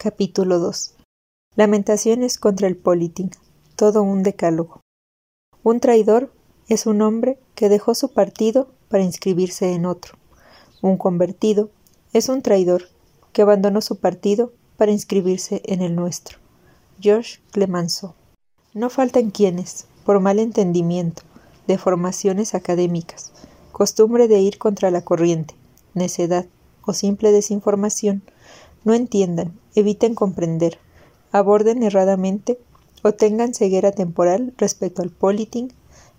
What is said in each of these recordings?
Capítulo 2 Lamentaciones contra el politing. Todo un decálogo. Un traidor es un hombre que dejó su partido para inscribirse en otro. Un convertido es un traidor que abandonó su partido para inscribirse en el nuestro. George Clemenceau. No faltan quienes, por mal entendimiento, de formaciones académicas, costumbre de ir contra la corriente, necedad o simple desinformación, no entiendan, eviten comprender, aborden erradamente o tengan ceguera temporal respecto al politing,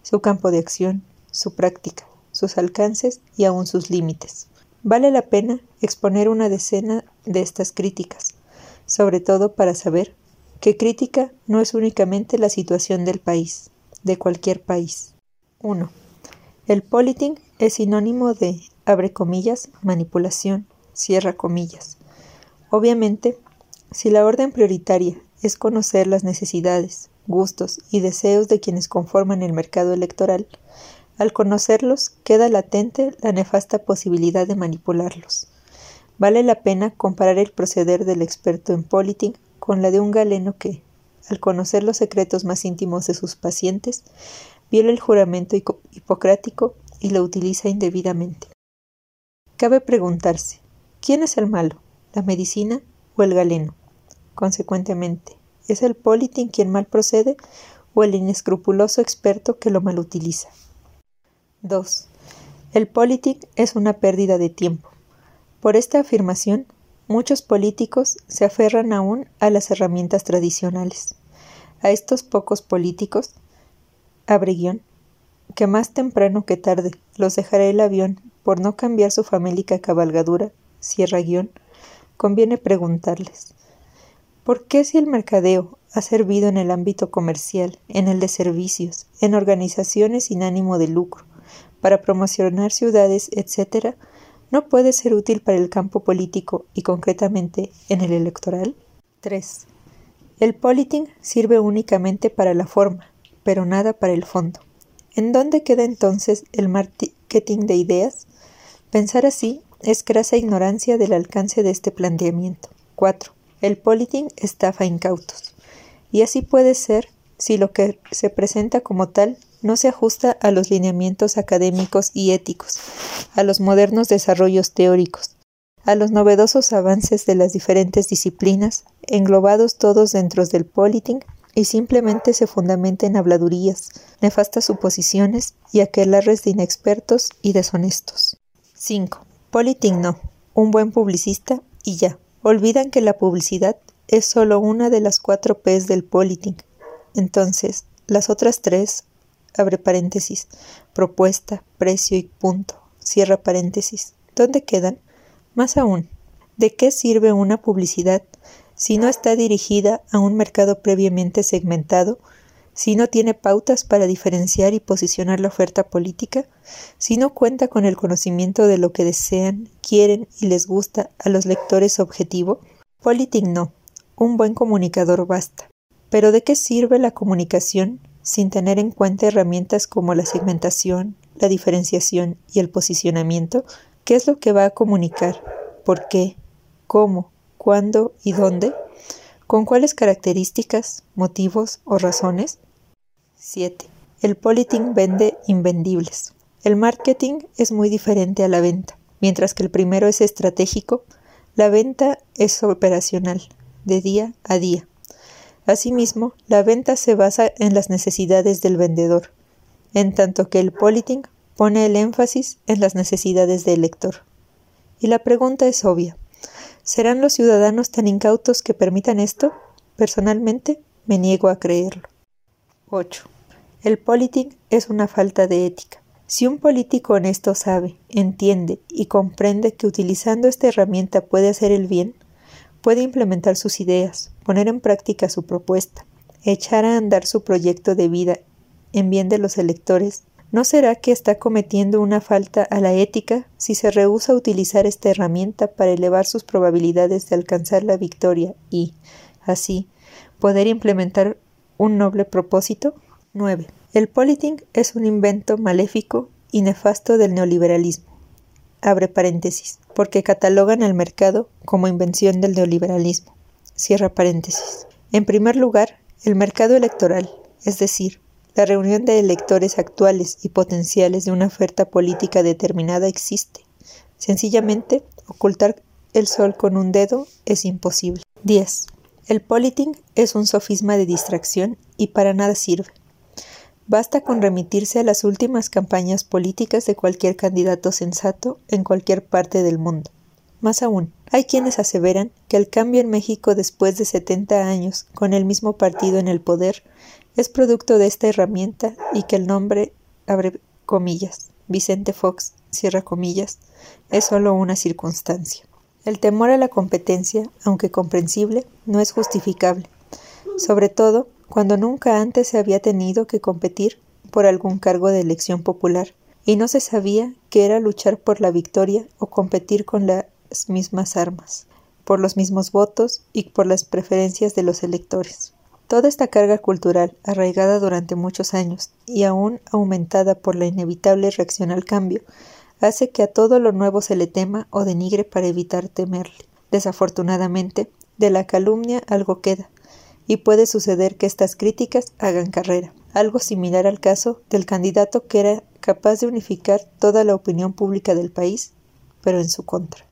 su campo de acción, su práctica, sus alcances y aun sus límites. Vale la pena exponer una decena de estas críticas, sobre todo para saber que crítica no es únicamente la situación del país, de cualquier país. 1. El politing es sinónimo de, abre comillas, manipulación, cierra comillas. Obviamente, si la orden prioritaria es conocer las necesidades, gustos y deseos de quienes conforman el mercado electoral, al conocerlos queda latente la nefasta posibilidad de manipularlos. Vale la pena comparar el proceder del experto en politing con la de un galeno que, al conocer los secretos más íntimos de sus pacientes, viola el juramento hipocrático y lo utiliza indebidamente. Cabe preguntarse, ¿quién es el malo, la medicina o el galeno? Consecuentemente, ¿es el politing quien mal procede o el inescrupuloso experto que lo mal utiliza? 2. El politing es una pérdida de tiempo. Por esta afirmación, Muchos políticos se aferran aún a las herramientas tradicionales. A estos pocos políticos, abre guion, que más temprano que tarde los dejará el avión por no cambiar su famélica cabalgadura, cierra guion, conviene preguntarles, ¿por qué si el mercadeo ha servido en el ámbito comercial, en el de servicios, en organizaciones sin ánimo de lucro, para promocionar ciudades, etcétera, no puede ser útil para el campo político y concretamente en el electoral? 3. El politing sirve únicamente para la forma, pero nada para el fondo. ¿En dónde queda entonces el marketing de ideas? Pensar así es grasa ignorancia del alcance de este planteamiento. 4. El politing estafa incautos. Y así puede ser si lo que se presenta como tal no se ajusta a los lineamientos académicos y éticos, a los modernos desarrollos teóricos, a los novedosos avances de las diferentes disciplinas, englobados todos dentro del politing, y simplemente se fundamenta en habladurías, nefastas suposiciones y aquelarres de inexpertos y deshonestos. 5. Politing no. Un buen publicista y ya. Olvidan que la publicidad es solo una de las cuatro P's del politing. Entonces, las otras tres abre paréntesis, propuesta, precio y punto, cierra paréntesis. ¿Dónde quedan? Más aún, ¿de qué sirve una publicidad si no está dirigida a un mercado previamente segmentado, si no tiene pautas para diferenciar y posicionar la oferta política, si no cuenta con el conocimiento de lo que desean, quieren y les gusta a los lectores objetivo? Politic no, un buen comunicador basta. Pero ¿de qué sirve la comunicación sin tener en cuenta herramientas como la segmentación, la diferenciación y el posicionamiento, ¿qué es lo que va a comunicar? ¿Por qué? ¿Cómo? ¿Cuándo y dónde? ¿Con cuáles características, motivos o razones? 7. El politing vende invendibles. El marketing es muy diferente a la venta. Mientras que el primero es estratégico, la venta es operacional, de día a día. Asimismo, la venta se basa en las necesidades del vendedor, en tanto que el politing pone el énfasis en las necesidades del lector. Y la pregunta es obvia. ¿Serán los ciudadanos tan incautos que permitan esto? Personalmente, me niego a creerlo. 8. El politing es una falta de ética. Si un político honesto sabe, entiende y comprende que utilizando esta herramienta puede hacer el bien, puede implementar sus ideas, poner en práctica su propuesta, echar a andar su proyecto de vida en bien de los electores, ¿no será que está cometiendo una falta a la ética si se rehúsa a utilizar esta herramienta para elevar sus probabilidades de alcanzar la victoria y, así, poder implementar un noble propósito? 9. El politing es un invento maléfico y nefasto del neoliberalismo abre paréntesis, porque catalogan el mercado como invención del neoliberalismo. Cierra paréntesis. En primer lugar, el mercado electoral, es decir, la reunión de electores actuales y potenciales de una oferta política determinada existe. Sencillamente, ocultar el sol con un dedo es imposible. 10. El politing es un sofisma de distracción y para nada sirve. Basta con remitirse a las últimas campañas políticas de cualquier candidato sensato en cualquier parte del mundo. Más aún, hay quienes aseveran que el cambio en México después de 70 años, con el mismo partido en el poder, es producto de esta herramienta y que el nombre, abre comillas, Vicente Fox, cierra comillas, es solo una circunstancia. El temor a la competencia, aunque comprensible, no es justificable, sobre todo cuando nunca antes se había tenido que competir por algún cargo de elección popular, y no se sabía que era luchar por la victoria o competir con las mismas armas, por los mismos votos y por las preferencias de los electores. Toda esta carga cultural, arraigada durante muchos años y aún aumentada por la inevitable reacción al cambio, hace que a todo lo nuevo se le tema o denigre para evitar temerle. Desafortunadamente, de la calumnia algo queda, y puede suceder que estas críticas hagan carrera, algo similar al caso del candidato que era capaz de unificar toda la opinión pública del país, pero en su contra.